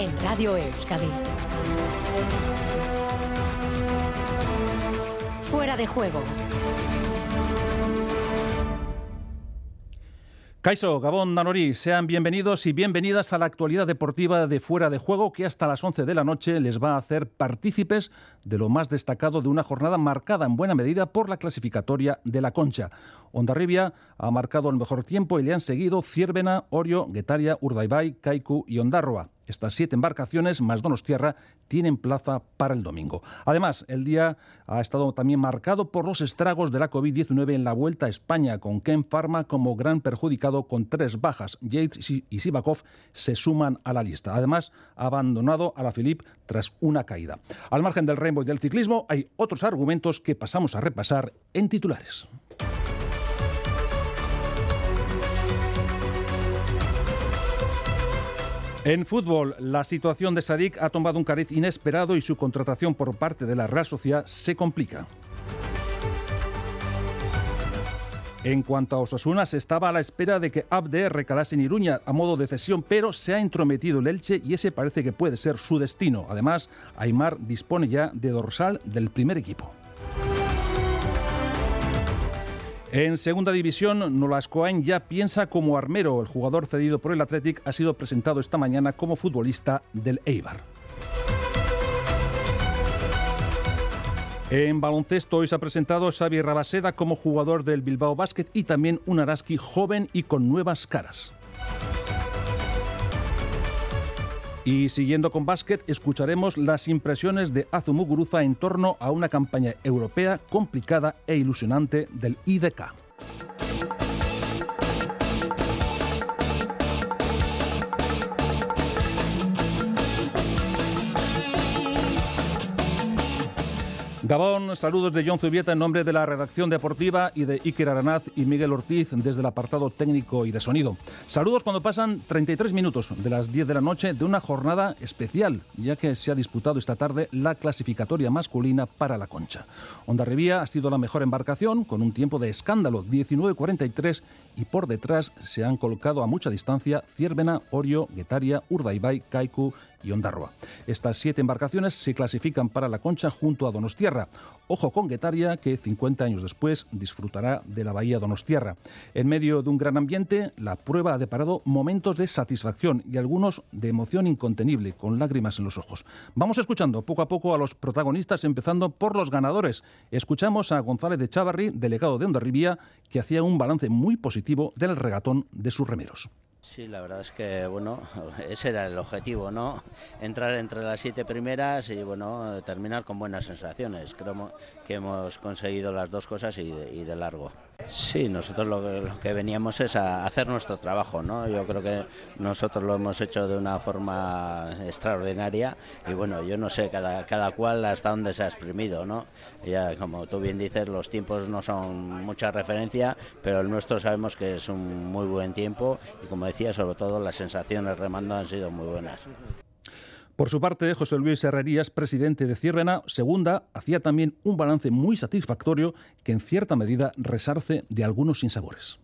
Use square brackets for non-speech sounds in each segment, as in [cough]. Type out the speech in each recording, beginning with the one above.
en Radio Euskadi. Fuera de juego. Caiso, Gabón, Nanori, sean bienvenidos y bienvenidas a la actualidad deportiva de Fuera de Juego que hasta las 11 de la noche les va a hacer partícipes de lo más destacado de una jornada marcada en buena medida por la clasificatoria de la Concha. Ondarribia ha marcado el mejor tiempo y le han seguido Ciervena, Orio, Guetaria, Urdaibai, Kaiku y Ondarroa. Estas siete embarcaciones, más Donostierra, tienen plaza para el domingo. Además, el día ha estado también marcado por los estragos de la COVID-19 en la Vuelta a España, con Ken Pharma como gran perjudicado con tres bajas. Yates y Sivakov se suman a la lista. Además, ha abandonado a la Philippe tras una caída. Al margen del Rainbow y del ciclismo, hay otros argumentos que pasamos a repasar en titulares. En fútbol, la situación de Sadik ha tomado un cariz inesperado y su contratación por parte de la Real Sociedad se complica. En cuanto a Osasuna, se estaba a la espera de que Abde recalase en Iruña a modo de cesión, pero se ha entrometido el Elche y ese parece que puede ser su destino. Además, Aymar dispone ya de dorsal del primer equipo. En segunda división, Nolascoain ya piensa como armero. El jugador cedido por el Athletic ha sido presentado esta mañana como futbolista del Eibar. En baloncesto hoy se ha presentado Xavi Rabaseda como jugador del Bilbao Basket y también un Araski joven y con nuevas caras. Y siguiendo con básquet, escucharemos las impresiones de Azumuguruza en torno a una campaña europea complicada e ilusionante del IDK. Gabón, saludos de John Zubieta en nombre de la redacción deportiva y de Iker Aranaz y Miguel Ortiz desde el apartado técnico y de sonido. Saludos cuando pasan 33 minutos de las 10 de la noche de una jornada especial, ya que se ha disputado esta tarde la clasificatoria masculina para la concha. Onda Revía ha sido la mejor embarcación con un tiempo de escándalo, 19.43, y por detrás se han colocado a mucha distancia Ciervena, Orio, Guetaria, Urdaibai, Kaiku y Ondarroa. Estas siete embarcaciones se clasifican para la concha junto a Donostierra. Ojo con Guetaria, que 50 años después disfrutará de la bahía Donostierra. En medio de un gran ambiente, la prueba ha deparado momentos de satisfacción y algunos de emoción incontenible, con lágrimas en los ojos. Vamos escuchando poco a poco a los protagonistas, empezando por los ganadores. Escuchamos a González de Chavarri, delegado de Ondarribía, que hacía un balance muy positivo del regatón de sus remeros. Sí, la verdad es que bueno, [laughs] ese era el objetivo, ¿no? Entrar entre las siete primeras y bueno, terminar con buenas sensaciones. Creo que hemos conseguido las dos cosas y de, largo. Sí, nosotros lo que, veníamos es a hacer nuestro trabajo, ¿no? Yo creo que nosotros lo hemos hecho de una forma extraordinaria y bueno, yo no sé cada, cada cual hasta dónde se ha exprimido, ¿no? Ya como tú bien dices, los tiempos no son mucha referencia, pero el nuestro sabemos que es un muy buen tiempo y como decía, sobre todo las sensaciones remando han sido muy buenas. Por su parte, José Luis Herrerías, presidente de Ciervena, segunda, hacía también un balance muy satisfactorio que en cierta medida resarce de algunos sinsabores.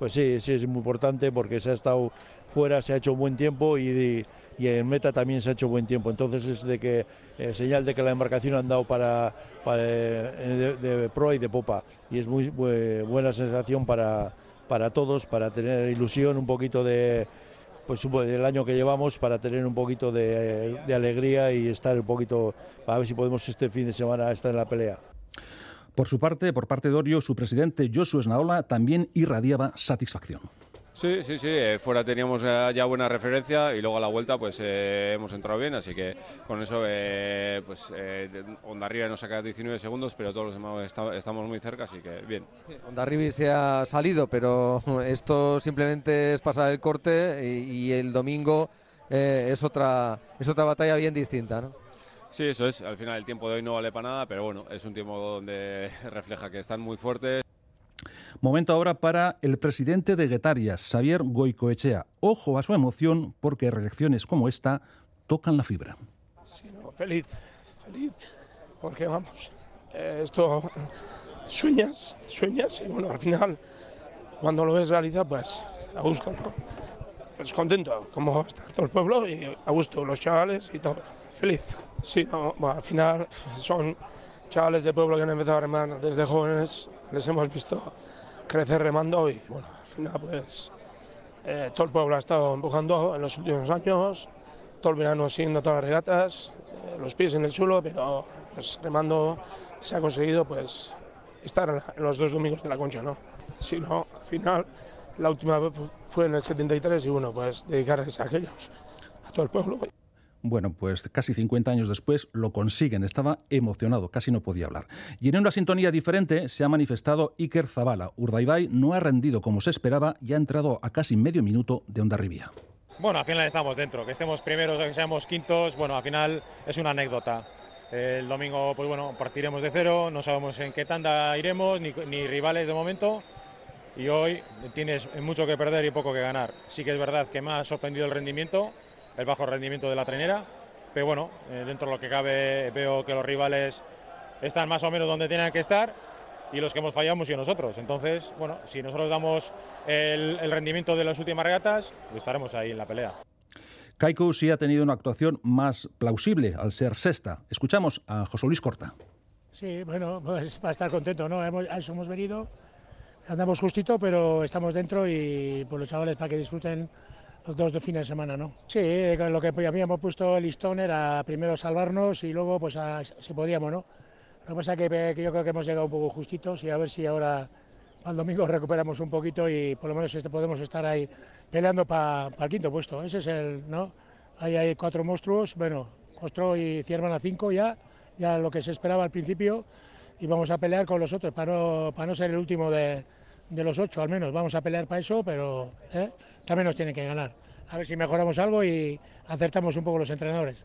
Pues sí, sí, es muy importante porque se ha estado fuera, se ha hecho buen tiempo y, en meta también se ha hecho buen tiempo. Entonces es de que eh, señal de que la embarcación ha andado para, eh, de, proa y de popa y es muy buena sensación para, para todos, para tener ilusión, un poquito de pues el año que llevamos para tener un poquito de, alegría y estar un poquito, a ver si podemos este fin de semana estar en la pelea. Por su parte, por parte de Orio, su presidente Josu Esnaola también irradiaba satisfacción. Sí, sí, sí, eh, fuera teníamos eh, ya buena referencia y luego a la vuelta pues eh, hemos entrado bien, así que con eso pues Ondarriba nos saca 19 segundos, pero todos los demás estamos muy cerca, así que bien. Ondarribi se ha salido, pero [laughs] esto simplemente es pasar el corte y, el domingo es, otra, es otra batalla bien distinta, ¿no? Sí, eso es. Al final el tiempo de hoy no vale para nada, pero bueno, es un tiempo donde [laughs] refleja que están muy fuertes. Momento ahora para el presidente de Guetarias, Xavier Goicoechea. Ojo a su emoción porque reacciones como esta tocan la fibra. Sí, feliz, feliz, porque vamos, eh, esto sueñas, sueñas y bueno, al final cuando lo ves realidad, pues a gusto, ¿no? pues contento, como está todo el pueblo y a gusto, los chavales y todo. Feliz. Sí, no, bueno, al final son chavales de pueblo que han empezado a remar desde jóvenes, les hemos visto crecer remando y bueno, al final pues eh, todo el pueblo ha estado empujando en los últimos años, todo el verano siguiendo todas las regatas, eh, los pies en el suelo, pero pues, remando se ha conseguido pues estar en, la- en los dos domingos de la concha, ¿no? Si no, al final la última vez fu- fue en el 73 y bueno, pues dedicarles a aquellos, a todo el pueblo. Bueno, pues casi 50 años después lo consiguen. Estaba emocionado, casi no podía hablar. Y en una sintonía diferente se ha manifestado Iker Zabala. Urdaibai no ha rendido como se esperaba y ha entrado a casi medio minuto de Ondarribia. Bueno, al final estamos dentro. Que estemos primeros o que seamos quintos, bueno, al final es una anécdota. El domingo, pues bueno, partiremos de cero, no sabemos en qué tanda iremos, ni, ni rivales de momento. Y hoy tienes mucho que perder y poco que ganar. Sí que es verdad que me ha sorprendido el rendimiento, el bajo rendimiento de la trainera, pero bueno, eh, dentro de lo que cabe veo que los rivales están más o menos donde tienen que estar y los que hemos fallado hemos sido nosotros. Entonces, bueno, si nosotros damos el, el rendimiento de las últimas regatas, pues estaremos ahí en la pelea. Kaiku sí ha tenido una actuación más plausible al ser sexta. Escuchamos a José Luis Corta. Sí, bueno, [laughs] pues para estar contento, ¿no? Hemos, a eso hemos venido, andamos justito, pero estamos dentro y por los chavales para que disfruten los dos de fines de semana, ¿no? Sí, con lo que habíamos puesto el listón era primero salvarnos y luego, pues, si podíamos, ¿no? Lo que pasa es que, que yo creo que hemos llegado un poco justitos y a ver si ahora al domingo [laughs] recuperamos un poquito y por lo menos este- podemos estar ahí peleando para el quinto puesto. Ese es el, ¿no? Ahí hay cuatro monstruos, bueno, Costro y Ciervan a cinco ya, ya lo que se esperaba al principio y vamos a pelear con los otros para no, no ser el último de, de los ocho al menos. Vamos a pelear para eso, pero ¿eh? También nos tienen que ganar. A ver si mejoramos algo y acertamos un poco los entrenadores.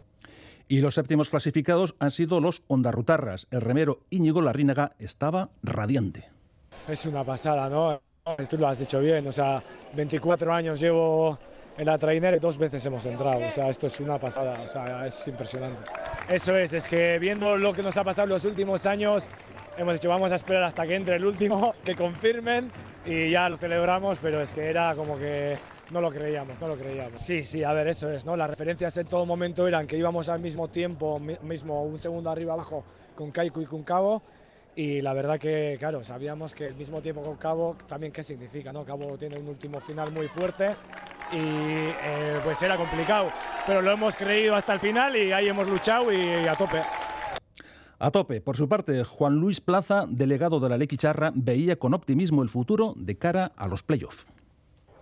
Y los séptimos clasificados han sido los Ondarrutarras. El remero Íñigo Larrínaga estaba radiante. Es una pasada, ¿no? Tú lo has dicho bien, o sea, 24 años llevo en la trainera y dos veces hemos entrado, o sea, esto es una pasada, o sea, es impresionante. Eso es, es que viendo lo que nos ha pasado en los últimos años, hemos dicho, vamos a esperar hasta que entre el último, [laughs] que confirmen y ya lo celebramos, pero es que era como que no lo creíamos, no lo creíamos. Sí, sí, a ver, eso es, ¿no? Las referencias en todo momento eran que íbamos al mismo tiempo, mi- mismo un segundo arriba abajo con Kaiku y con Cabo. Y la verdad que, claro, sabíamos que el mismo tiempo con Cabo también qué significa, ¿no? Cabo tiene un último final muy fuerte y eh, pues era complicado, pero lo hemos creído hasta el final y ahí hemos luchado y, a tope. A tope. Por su parte, Juan Luis Plaza, delegado de la Lequicharra, veía con optimismo el futuro de cara a los playoffs.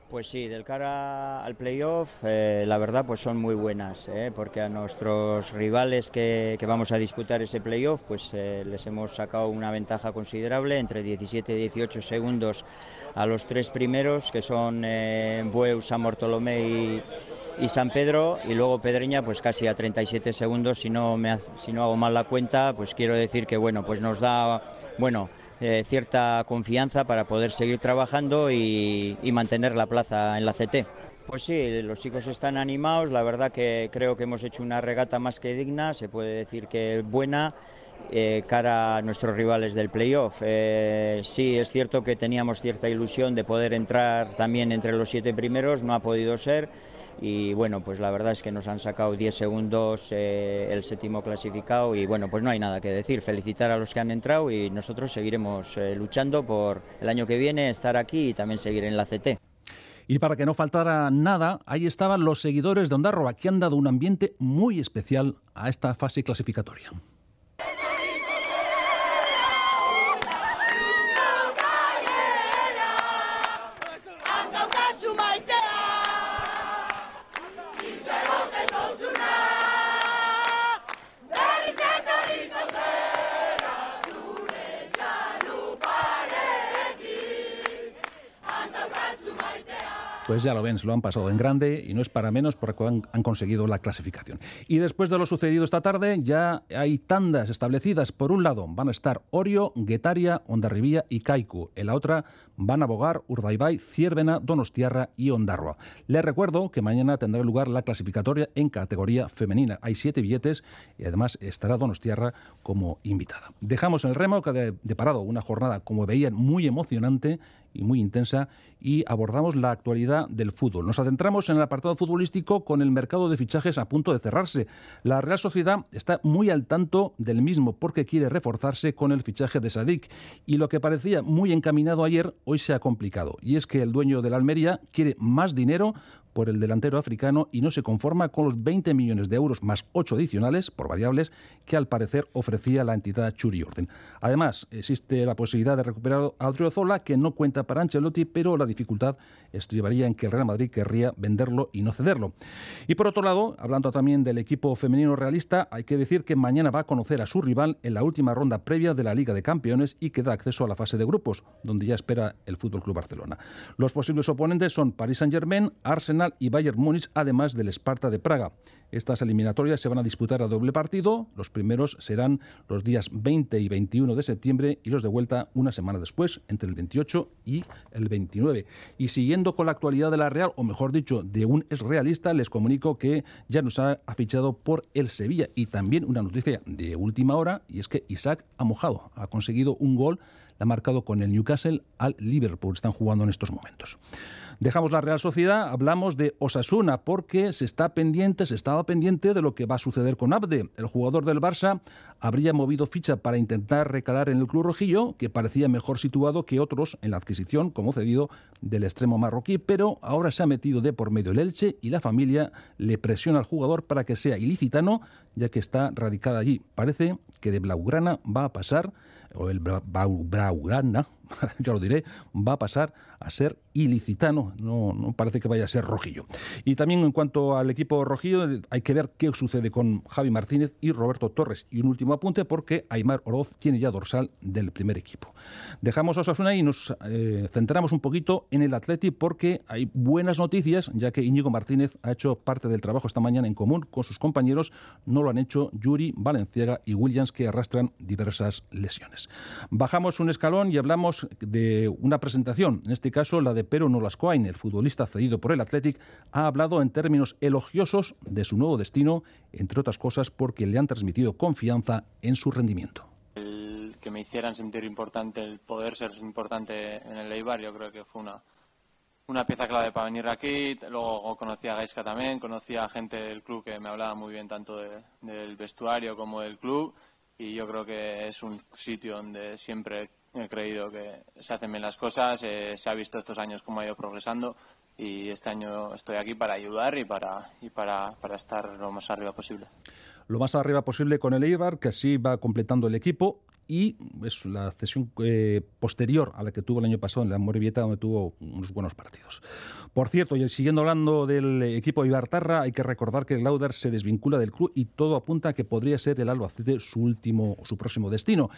Pues sí, del cara al playoff, eh, la verdad pues son muy buenas, eh, porque a nuestros rivales que, vamos a disputar ese playoff, pues eh, les hemos sacado una ventaja considerable, entre 17 y 18 segundos a los tres primeros, que son eh, Bueu, San Bartolomé y, y San Pedro, y luego Pedreña pues casi a 37 segundos, si no, me, si no hago mal la cuenta, pues quiero decir que bueno, pues nos da, bueno, eh, cierta confianza para poder seguir trabajando y, y mantener la plaza en la CT. Pues sí, los chicos están animados, la verdad que creo que hemos hecho una regata más que digna, se puede decir que buena, eh, cara a nuestros rivales del playoff. Eh, sí, es cierto que teníamos cierta ilusión de poder entrar también entre los siete primeros, no ha podido ser. Y bueno, pues la verdad es que nos han sacado 10 segundos eh, el séptimo clasificado y bueno, pues no hay nada que decir. Felicitar a los que han entrado y nosotros seguiremos eh, luchando por el año que viene estar aquí y también seguir en la CT. Y para que no faltara nada, ahí estaban los seguidores de Ondarroa, que han dado un ambiente muy especial a esta fase clasificatoria. Pues ya lo ven, se lo han pasado en grande y no es para menos porque han, conseguido la clasificación. Y después de lo sucedido esta tarde, ya hay tandas establecidas. Por un lado van a estar Orio, Guetaria, Ondarribía y Kaiku. En la otra van a bogar Urdaibai, Ciervena, Donostiarra y Ondarroa. Les recuerdo que mañana tendrá lugar la clasificatoria en categoría femenina. Hay siete billetes y además estará Donostiarra como invitada. Dejamos el remo que ha de- deparado una jornada, como veían, muy emocionante y muy intensa y abordamos la actualidad del fútbol. Nos adentramos en el apartado futbolístico con el mercado de fichajes a punto de cerrarse. La Real Sociedad está muy al tanto del mismo porque quiere reforzarse con el fichaje de Sadik y lo que parecía muy encaminado ayer hoy se ha complicado y es que el dueño de la Almería quiere más dinero por el delantero africano y no se conforma con los 20 millones de euros más 8 adicionales por variables que al parecer ofrecía la entidad Churi Orden. Además, existe la posibilidad de recuperar a Odriozola que no cuenta para Ancelotti, pero la dificultad estribaría en que el Real Madrid querría venderlo y no cederlo. Y por otro lado, hablando también del equipo femenino realista, hay que decir que mañana va a conocer a su rival en la última ronda previa de la Liga de Campeones y que da acceso a la fase de grupos, donde ya espera el Fútbol Club Barcelona. Los posibles oponentes son Paris Saint-Germain, Arsenal y Bayern Múnich, además del Sparta de Praga. Estas eliminatorias se van a disputar a doble partido. Los primeros serán los días 20 y 21 de septiembre y los de vuelta una semana después, entre el 28 y el 29. Y siguiendo con la actualidad de la Real, o mejor dicho, de un ex realista, les comunico que ya nos ha fichado por el Sevilla. Y también una noticia de última hora, y es que Isaac ha mojado, ha conseguido un gol, la ha marcado con el Newcastle al Liverpool. Están jugando en estos momentos. Dejamos la Real Sociedad, hablamos de Osasuna, porque se está pendiente, se estaba pendiente de lo que va a suceder con Abde. El jugador del Barça habría movido ficha para intentar recalar en el club rojillo, que parecía mejor situado que otros en la adquisición, como cedido del extremo marroquí, pero ahora se ha metido de por medio el Elche y la familia le presiona al jugador para que sea ilicitano, ya que está radicada allí. Parece que de Blaugrana va a pasar, o el Blaugrana, [laughs] ya lo diré, va a pasar a ser ilicitano, no, no parece que vaya a ser rojillo. Y también en cuanto al equipo rojillo, hay que ver qué sucede con Javi Martínez y Roberto Torres. Y un último apunte porque Aymar Oroz tiene ya dorsal del primer equipo. Dejamos a Osasuna y nos eh, centramos un poquito en el Atleti porque hay buenas noticias, ya que Íñigo Martínez ha hecho parte del trabajo esta mañana en común con sus compañeros, no lo han hecho Yuri, Valenciaga y Williams que arrastran diversas lesiones. Bajamos un escalón y hablamos de una presentación, en este caso la de Pero Nolascoain, el futbolista cedido por el Athletic, ha hablado en términos elogiosos de su nuevo destino, entre otras cosas porque le han transmitido confianza en su rendimiento. El que me hicieran sentir importante, el poder ser importante en el Eibar, yo creo que fue una, una pieza clave para venir aquí. Luego conocí a Gaisca también, conocí a gente del club que me hablaba muy bien tanto del vestuario como del club y yo creo que es un sitio donde siempre he creído que se hacen bien las cosas, eh, se ha visto estos años cómo ha ido progresando y este año estoy aquí para ayudar y para, y para, para estar lo más arriba posible. Lo más arriba posible con el Eibar, que así va completando el equipo y es la cesión eh, posterior a la que tuvo el año pasado en la Morevieta, donde tuvo unos buenos partidos. Por cierto, y siguiendo hablando del equipo Ibartarra, hay que recordar que Lauder se desvincula del club y todo apunta a que podría ser el Albacete su último, su próximo destino.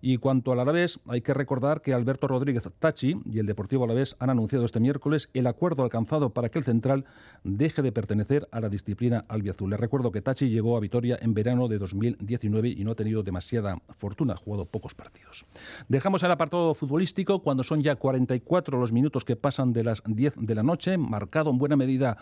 Y cuanto al Alavés, hay que recordar que Alberto Rodríguez Tachi y el Deportivo Alavés han anunciado este miércoles el acuerdo alcanzado para que el central deje de pertenecer a la disciplina albiazul. Les recuerdo que Tachi llegó a Vitoria en verano de 2019 y no ha tenido demasiada fortuna pocos partidos. Dejamos el apartado futbolístico cuando son ya 44 los minutos que pasan de las 10 de la noche, marcado en buena medida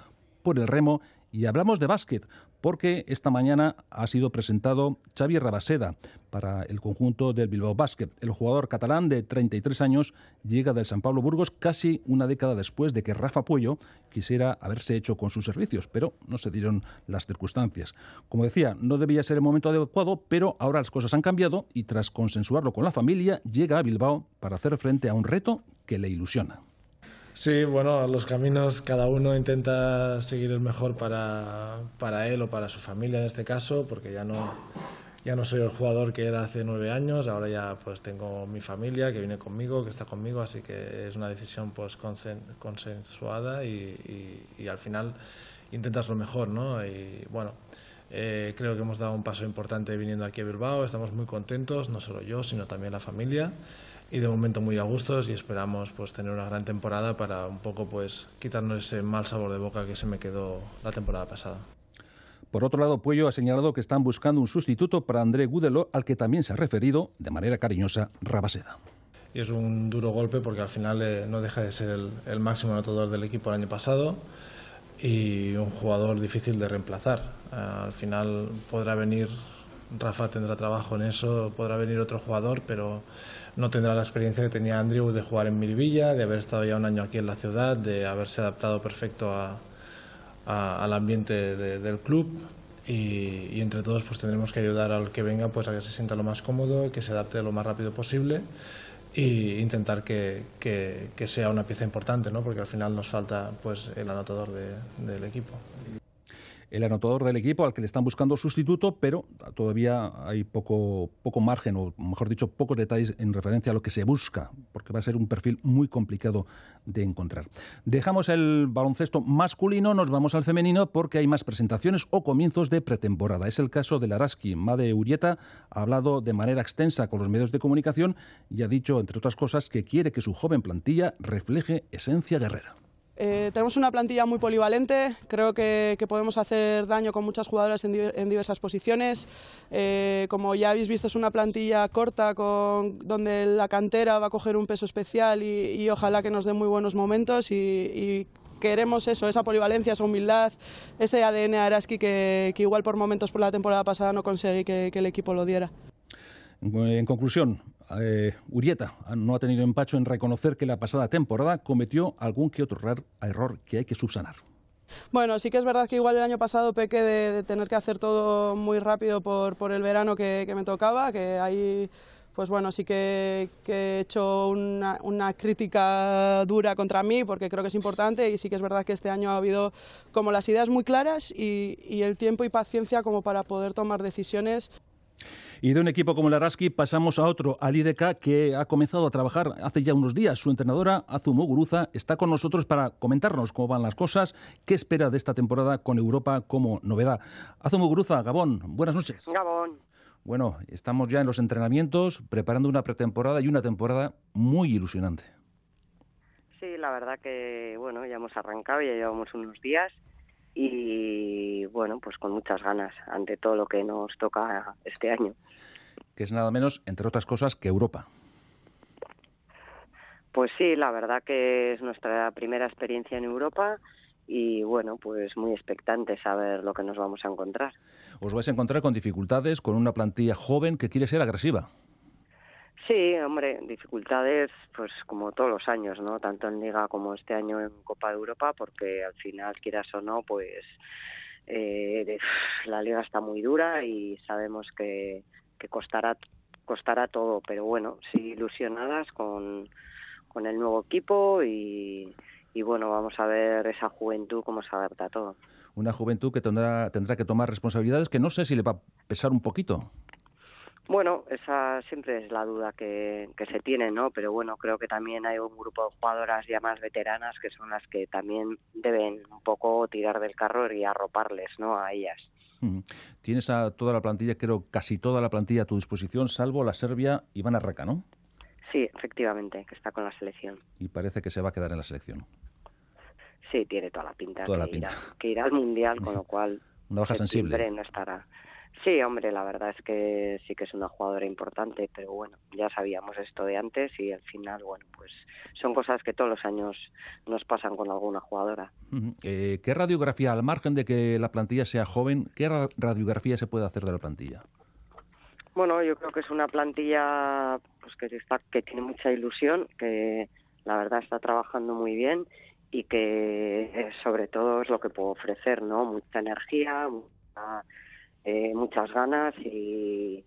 por el remo y hablamos de básquet, porque esta mañana ha sido presentado Xavi Rabaseda para el conjunto del Bilbao Basket. El jugador catalán de 33 años llega del San Pablo Burgos casi una década después de que Rafa Puello quisiera haberse hecho con sus servicios, pero no se dieron las circunstancias. Como decía, no debía ser el momento adecuado, pero ahora las cosas han cambiado y tras consensuarlo con la familia, llega a Bilbao para hacer frente a un reto que le ilusiona. Sí, bueno, los caminos cada uno intenta seguir el mejor para, para él o para su familia en este caso, porque ya no, ya no soy el jugador que era hace nueve años, ahora ya pues tengo mi familia que viene conmigo, que está conmigo, así que es una decisión pues consensuada y, y, al final intentas lo mejor, ¿no? Y bueno, eh, creo que hemos dado un paso importante viniendo aquí a Bilbao, estamos muy contentos, no solo yo, sino también la familia y de momento muy a gustos y esperamos pues tener una gran temporada para un poco pues quitarnos ese mal sabor de boca que se me quedó la temporada pasada. Por otro lado, Puello ha señalado que están buscando un sustituto para André Gudelo, al que también se ha referido de manera cariñosa Rabaseda. Y es un duro golpe porque al final eh, no deja de ser el, el, máximo anotador del equipo el año pasado y un jugador difícil de reemplazar. Eh, al final podrá venir Rafa tendrá trabajo en eso, podrá venir otro jugador, pero no tendrá la experiencia que tenía Andrew de jugar en Miribilla, de haber estado ya un año aquí en la ciudad, de haberse adaptado perfecto al ambiente del club. Y, entre todos pues tendremos que ayudar al que venga pues a que se sienta lo más cómodo, que se adapte lo más rápido posible e intentar que, que, sea una pieza importante, ¿no? porque al final nos falta pues el anotador del equipo el anotador del equipo al que le están buscando sustituto, pero todavía hay poco, poco margen, o mejor dicho, pocos detalles en referencia a lo que se busca, porque va a ser un perfil muy complicado de encontrar. Dejamos el baloncesto masculino, nos vamos al femenino porque hay más presentaciones o comienzos de pretemporada. Es el caso de Laraski. Made Urieta ha hablado de manera extensa con los medios de comunicación y ha dicho, entre otras cosas, que quiere que su joven plantilla refleje esencia guerrera. Eh, tenemos una plantilla muy polivalente, creo que, podemos hacer daño con muchas jugadoras en, diversas posiciones. Eh, como ya habéis visto, es una plantilla corta con, donde la cantera va a coger un peso especial y, ojalá que nos dé muy buenos momentos y, queremos eso, esa polivalencia, esa humildad, ese ADN Araski que, que igual por momentos por la temporada pasada no conseguí que el equipo lo diera. En conclusión, eh, Urieta no ha tenido empacho en reconocer que la pasada temporada cometió algún que otro error que hay que subsanar. Bueno, sí que es verdad que igual el año pasado pequé de, tener que hacer todo muy rápido por, por el verano que, me tocaba, que ahí pues bueno, sí que, he hecho una, crítica dura contra mí porque creo que es importante y sí que es verdad que este año ha habido como las ideas muy claras y el tiempo y paciencia como para poder tomar decisiones. Y de un equipo como el Araski pasamos a otro, al IDK, que ha comenzado a trabajar hace ya unos días. Su entrenadora, Azumo Guruza, está con nosotros para comentarnos cómo van las cosas, qué espera de esta temporada con Europa como novedad. Azumo Guruza, Gabón, buenas noches. Gabón. Bueno, estamos ya en los entrenamientos, preparando una pretemporada y una temporada muy ilusionante. Sí, la verdad que, bueno, ya hemos arrancado, ya llevamos unos días y bueno, pues con muchas ganas ante todo lo que nos toca este año. Que es nada menos, entre otras cosas, que Europa. Pues sí, la verdad que es nuestra primera experiencia en Europa y bueno, pues muy expectante saber lo que nos vamos a encontrar. Os vais a encontrar con dificultades, con una plantilla joven que quiere ser agresiva. Sí, hombre, dificultades, pues como todos los años, ¿no? Tanto en Liga como este año en Copa de Europa, porque al final, quieras o no, pues eh, [sighs] la Liga está muy dura y sabemos que, que costará, costará todo, pero bueno, sí ilusionadas con, con el nuevo equipo y, y bueno, vamos a ver esa juventud cómo se adapta a todo. Una juventud que tendrá, tendrá que tomar responsabilidades que no sé si le va a pesar un poquito. Bueno, esa siempre es la duda que, se tiene, ¿no? Pero bueno, creo que también hay un grupo de jugadoras ya más veteranas que son las que también deben un poco tirar del carro y arroparles, ¿no? A ellas. Tienes a toda la plantilla, creo casi toda la plantilla a tu disposición, salvo la Serbia Ivana Raca, ¿no? Sí, efectivamente, que está con la selección. Y parece que se va a quedar en la selección. Sí, tiene toda la pinta, toda que, la pinta. Irá, que irá al Mundial, con lo [laughs] cual... Una baja sensible. no estará. Sí, hombre, la verdad es que sí que es una jugadora importante, pero bueno, ya sabíamos esto de antes y al final, bueno, pues son cosas que todos los años nos pasan con alguna jugadora. Eh, ¿Qué radiografía, al margen de que la plantilla sea joven, qué radiografía se puede hacer de la plantilla? Bueno, yo creo que es una plantilla pues que está que tiene mucha ilusión, que la verdad está trabajando muy bien y que eh, sobre todo es lo que puedo ofrecer, ¿no? Mucha energía, mucha eh, muchas ganas y,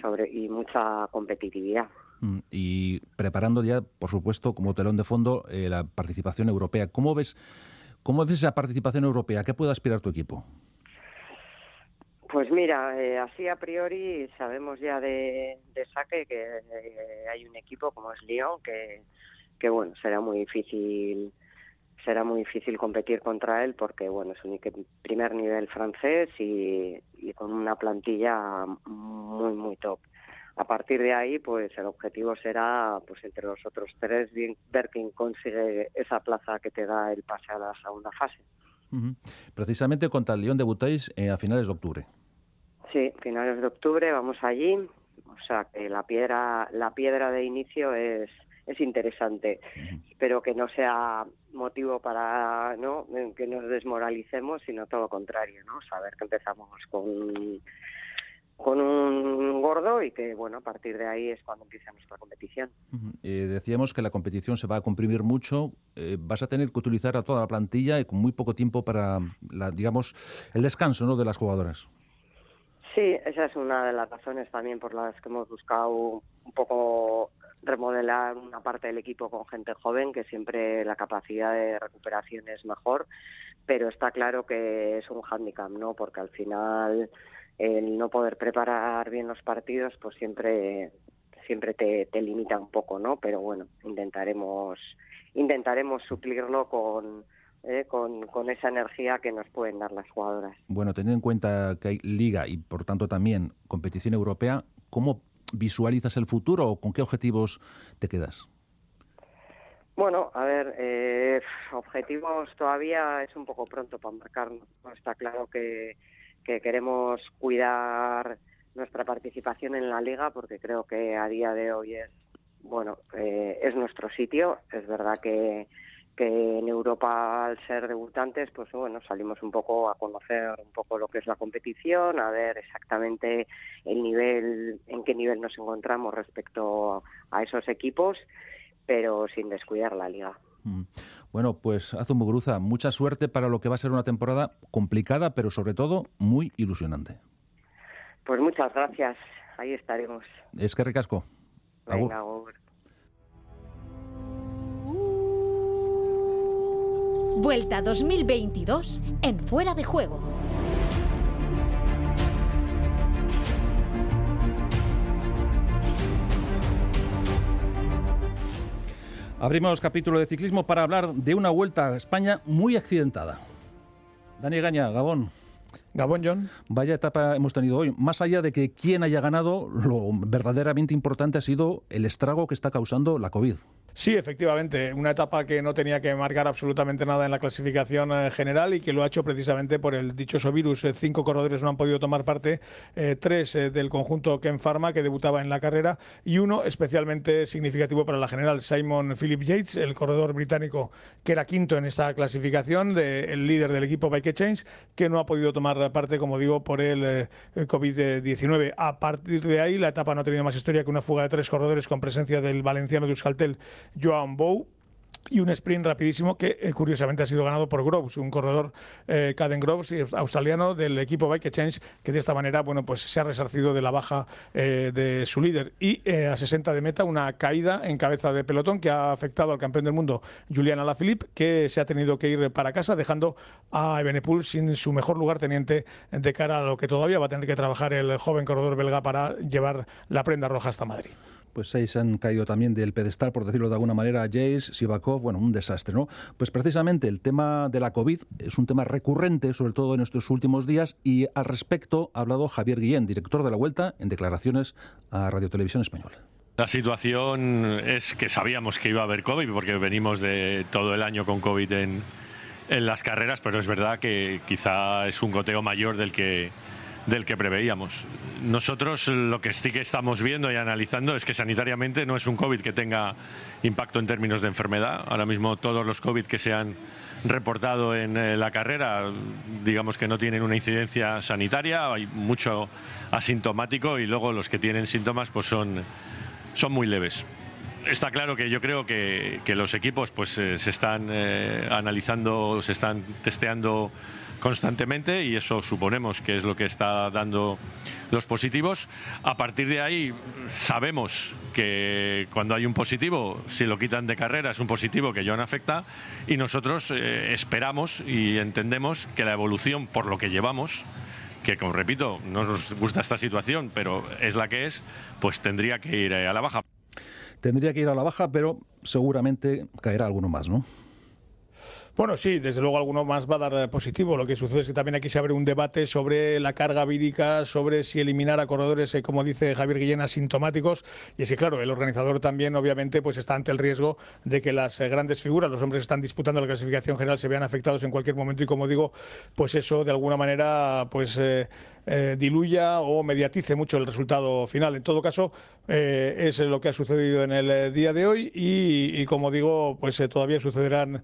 sobre y mucha competitividad. Mm, y preparando ya, por supuesto, como telón de fondo, eh, la participación europea. ¿Cómo ves, ¿Cómo ves esa participación europea? ¿Qué puede aspirar tu equipo? Pues mira, eh, así a priori sabemos ya de, saque que hay un equipo como es Lyon que, que bueno, será muy difícil será muy difícil competir contra él porque bueno es un primer nivel francés y, con una plantilla muy muy top. A partir de ahí pues el objetivo será pues entre los otros tres ver quién consigue esa plaza que te da el pase a la segunda fase. Precisamente contra el Lyon debutáis eh, a finales de octubre. Sí finales de octubre vamos allí. O sea que la piedra la piedra de inicio es es interesante. Espero que no sea motivo para no que nos desmoralicemos, sino todo lo contrario, ¿no? Saber que empezamos con con un gordo y que bueno a partir de ahí es cuando empieza nuestra competición. Eh, decíamos que la competición se va a comprimir mucho, eh, vas a tener que utilizar a toda la plantilla y con muy poco tiempo para la, digamos el descanso ¿no? de las jugadoras. Sí, esa es una de las razones también por las que hemos buscado un poco remodelar una parte del equipo con gente joven, que siempre la capacidad de recuperación es mejor, pero está claro que es un hándicap, ¿no? Porque al final el no poder preparar bien los partidos, pues siempre siempre te, limita un poco, ¿no? Pero bueno, intentaremos intentaremos suplirlo con, eh, con, con, esa energía que nos pueden dar las jugadoras. Bueno, teniendo en cuenta que hay liga y por tanto también competición europea, ¿cómo visualizas el futuro o con qué objetivos te quedas? Bueno, a ver, eh, objetivos todavía es un poco pronto para marcarnos. Está claro que que queremos cuidar nuestra participación en la liga porque creo que a día de hoy es bueno eh, es nuestro sitio es verdad que, que en Europa al ser debutantes pues bueno salimos un poco a conocer un poco lo que es la competición a ver exactamente el nivel en qué nivel nos encontramos respecto a esos equipos pero sin descuidar la liga mm. Bueno, pues Azumuguruza, mucha suerte para lo que va a ser una temporada complicada, pero sobre todo muy ilusionante. Pues muchas gracias, ahí estaremos. Es que ricasco. Venga, Vuelta 2022 en Fuera de Juego. Abrimos capítulo de ciclismo para hablar de una vuelta a España muy accidentada. Dani Gaña, Gabón. Gabón, John. Vaya etapa hemos tenido hoy. Más allá de que quién haya ganado, lo verdaderamente importante ha sido el estrago que está causando la COVID. Sí, efectivamente, una etapa que no tenía que marcar absolutamente nada en la clasificación eh, general y que lo ha hecho precisamente por el dichoso virus. Eh, cinco corredores no han podido tomar parte, eh, tres del conjunto Ken Pharma que debutaba en la carrera y uno especialmente significativo para la general, Simon Philip Yates, el corredor británico que era quinto en esa clasificación, el líder del equipo Bike Change, que no ha podido tomar parte, como digo, por el, COVID-19. A partir de ahí, la etapa no ha tenido más historia que una fuga de tres corredores con presencia del valenciano de Euskaltel Joan Bou y un sprint rapidísimo que eh, curiosamente ha sido ganado por Groves, un corredor eh, Caden Groves australiano del equipo Bike Exchange que de esta manera bueno pues se ha resarcido de la baja eh, de su líder. Y a 60 de meta una caída en cabeza de pelotón que ha afectado al campeón del mundo Julian Alaphilippe que se ha tenido que ir para casa dejando a Ebenepul sin su mejor lugar teniente de cara a lo que todavía va a tener que trabajar el joven corredor belga para llevar la prenda roja hasta Madrid pues seis han caído también del pedestal, por decirlo de alguna manera, Jace, Sivakov, bueno, un desastre, ¿no? Pues precisamente el tema de la COVID es un tema recurrente, sobre todo en estos últimos días, y al respecto ha hablado Javier Guillén, director de la Vuelta, en declaraciones a Radio Televisión Española. La situación es que sabíamos que iba a haber COVID, porque venimos de todo el año con COVID en, en las carreras, pero es verdad que quizá es un goteo mayor del que del que preveíamos. Nosotros lo que sí que estamos viendo y analizando es que sanitariamente no es un COVID que tenga impacto en términos de enfermedad. Ahora mismo todos los COVID que se han reportado en eh, la carrera, digamos que no tienen una incidencia sanitaria, hay mucho asintomático y luego los que tienen síntomas pues son, son muy leves. Está claro que yo creo que, los equipos pues eh, se están eh, analizando, se están testeando constantemente y eso suponemos que es lo que está dando los positivos. A partir de ahí sabemos que cuando hay un positivo, si lo quitan de carrera, es un positivo que ya no afecta y nosotros eh, esperamos y entendemos que la evolución por lo que llevamos que como repito, no nos gusta esta situación, pero es la que es, pues tendría que ir a la baja. Tendría que ir a la baja, pero seguramente caerá alguno más, ¿no? Bueno, sí, desde luego alguno más va a dar eh, positivo. Lo que sucede es que también aquí se abre un debate sobre la carga vírica, sobre si eliminar a corredores, eh, como dice Javier Guillén, asintomáticos. Y es que, claro, el organizador también, obviamente, pues está ante el riesgo de que las eh, grandes figuras, los hombres que están disputando la clasificación general, se vean afectados en cualquier momento. Y como digo, pues eso de alguna manera, pues. Diluya o mediatice mucho el resultado final. En todo caso, es lo que ha sucedido en el día de hoy y, como digo, pues todavía sucederán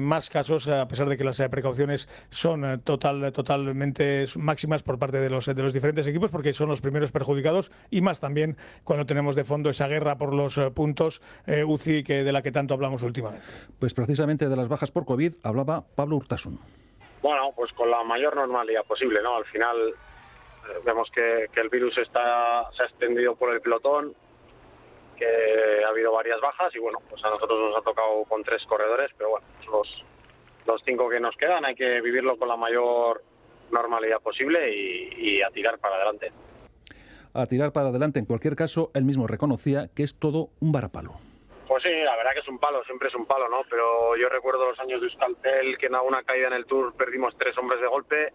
más casos, a pesar de que las precauciones son total, totalmente máximas por parte de los, de los diferentes equipos, porque son los primeros perjudicados y más también cuando tenemos de fondo esa guerra por los puntos UCI que, de la que tanto hablamos últimamente. Pues precisamente de las bajas por COVID hablaba Pablo Urtasun. Bueno, pues con la mayor normalidad posible, ¿no? Al final eh, vemos que, el virus está, se ha extendido por el pelotón, que ha habido varias bajas y bueno, pues a nosotros nos ha tocado con tres corredores, pero bueno, los, los cinco que nos quedan hay que vivirlo con la mayor normalidad posible y, a tirar para adelante. A tirar para adelante, en cualquier caso, él mismo reconocía que es todo un varapalo. Pues sí, la verdad que es un palo, siempre es un palo, ¿no? Pero yo recuerdo los años de Euskaltel, que en alguna caída en el Tour perdimos tres hombres de golpe.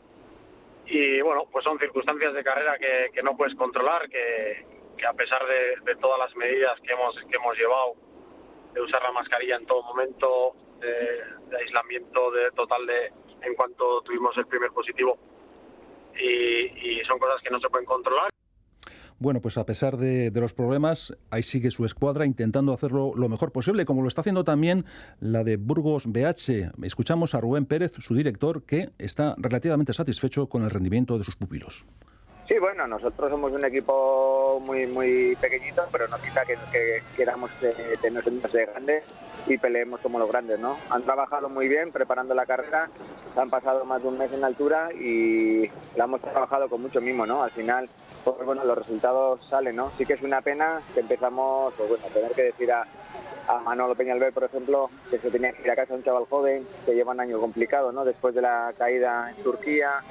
Y bueno, pues son circunstancias de carrera que, no puedes controlar, que, a pesar de, todas las medidas que hemos, que hemos llevado, de usar la mascarilla en todo momento, de, aislamiento de, total de en cuanto tuvimos el primer positivo, y son cosas que no se pueden controlar. Bueno, pues a pesar de, los problemas, ahí sigue su escuadra intentando hacerlo lo mejor posible, como lo está haciendo también la de Burgos BH. Escuchamos a Rubén Pérez, su director, que está relativamente satisfecho con el rendimiento de sus pupilos. Sí, bueno, nosotros somos un equipo muy muy pequeñito, pero no quita que, queramos eh, tener de grandes y peleemos como los grandes, ¿no? Han trabajado muy bien preparando la carrera, han pasado más de un mes en altura y la hemos trabajado con mucho mimo, ¿no? Al final, pues bueno, los resultados salen, ¿no? Sí que es una pena que empezamos, pues bueno, a tener que decir a, a Manolo Peñalver, por ejemplo, que se tenía que ir a casa un chaval joven que lleva un año complicado, ¿no? Después de la caída en Turquía,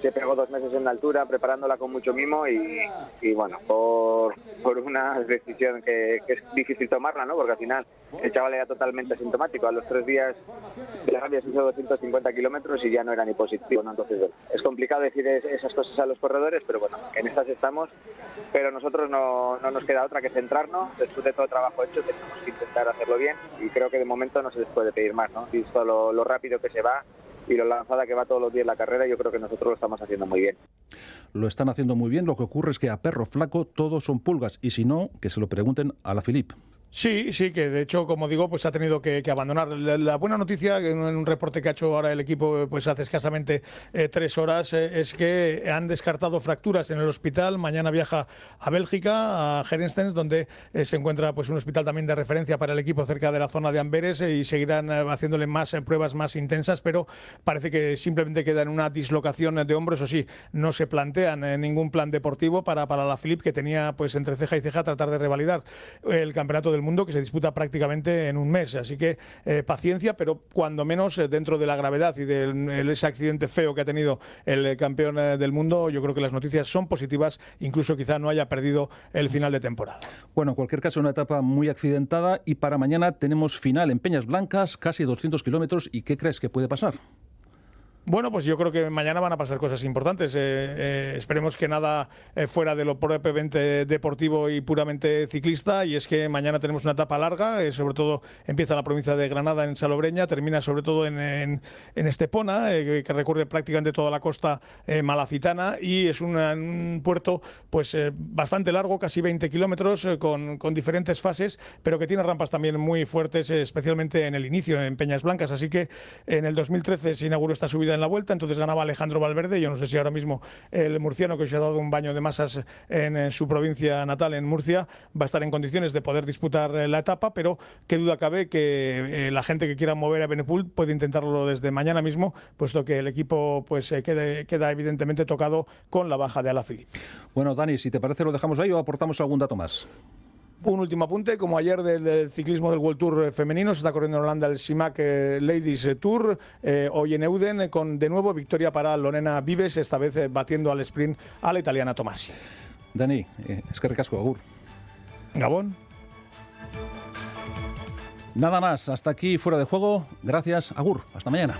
se pegó dos meses en la altura preparándola con mucho mimo y, bueno, por, por una decisión que, es difícil tomarla, ¿no? Porque al final el chaval era totalmente asintomático. A los tres días de rabia se hizo 250 kilómetros y ya no era ni positivo, ¿no? Entonces, es complicado decir esas cosas a los corredores, pero bueno, en estas estamos. Pero nosotros no, no nos queda otra que centrarnos. Después de todo el trabajo hecho, tenemos que intentar hacerlo bien y creo que de momento no se les puede pedir más, ¿no? Visto lo, lo rápido que se va y lo lanzada que va todos los días la carrera, yo creo que nosotros lo estamos haciendo muy bien. Lo están haciendo muy bien, lo que ocurre es que a perro flaco todos son pulgas y si no, que se lo pregunten a la Filip. Sí, sí, que de hecho, como digo, pues ha tenido que, abandonar. La, buena noticia, en un reporte que ha hecho ahora el equipo pues hace escasamente eh, tres horas, eh, es que han descartado fracturas en el hospital. Mañana viaja a Bélgica, a Gerenstens, donde eh, se encuentra pues un hospital también de referencia para el equipo cerca de la zona de Amberes y seguirán haciéndole más pruebas más intensas, pero parece que simplemente queda en una dislocación de hombros. O sí, no se plantean ningún plan deportivo para, para la Filip, que tenía pues entre ceja y ceja tratar de revalidar el campeonato del mundo que se disputa prácticamente en un mes. Así que eh, paciencia, pero cuando menos eh, dentro de la gravedad y de ese accidente feo que ha tenido el eh, campeón del mundo, yo creo que las noticias son positivas, incluso quizá no haya perdido el final de temporada. Bueno, en cualquier caso, una etapa muy accidentada y para mañana tenemos final en Peñas Blancas, casi 200 kilómetros. ¿Y qué crees que puede pasar? Bueno, pues yo creo que mañana van a pasar cosas importantes. Eh, eh, esperemos que nada eh, fuera de lo propiamente deportivo y puramente ciclista. Y es que mañana tenemos una etapa larga, sobre todo empieza la provincia de Granada en Salobreña, termina sobre todo en, Estepona, que recorre prácticamente toda la costa malacitana y es un puerto pues bastante largo, casi 20 kilómetros, con, con, diferentes fases, pero que tiene rampas también muy fuertes, especialmente en el inicio, en Peñas Blancas. Así que en el 2013 se inauguró esta subida en la vuelta, entonces ganaba Alejandro Valverde. Yo no sé si ahora mismo el murciano que os ha dado un baño de masas en, su provincia natal, en Murcia, va a estar en condiciones de poder disputar eh, la etapa, pero qué duda cabe que eh, la gente que quiera mover a Benepul puede intentarlo desde mañana mismo, puesto que el equipo pues eh, queda evidentemente tocado con la baja de Alaphilippe. Bueno, Dani, si te parece lo dejamos ahí o aportamos algún dato más. Un último apunte, como ayer del, ciclismo del World Tour femenino, se está corriendo en Holanda el Simac eh, Ladies Tour, eh, hoy en Euden, con de nuevo victoria para Lorena Vives, esta vez eh, batiendo al sprint a la italiana Tomasi. Dani, es que recasco, Agur. Gabón. Nada más, hasta aquí fuera de juego. Gracias, Agur. Hasta mañana.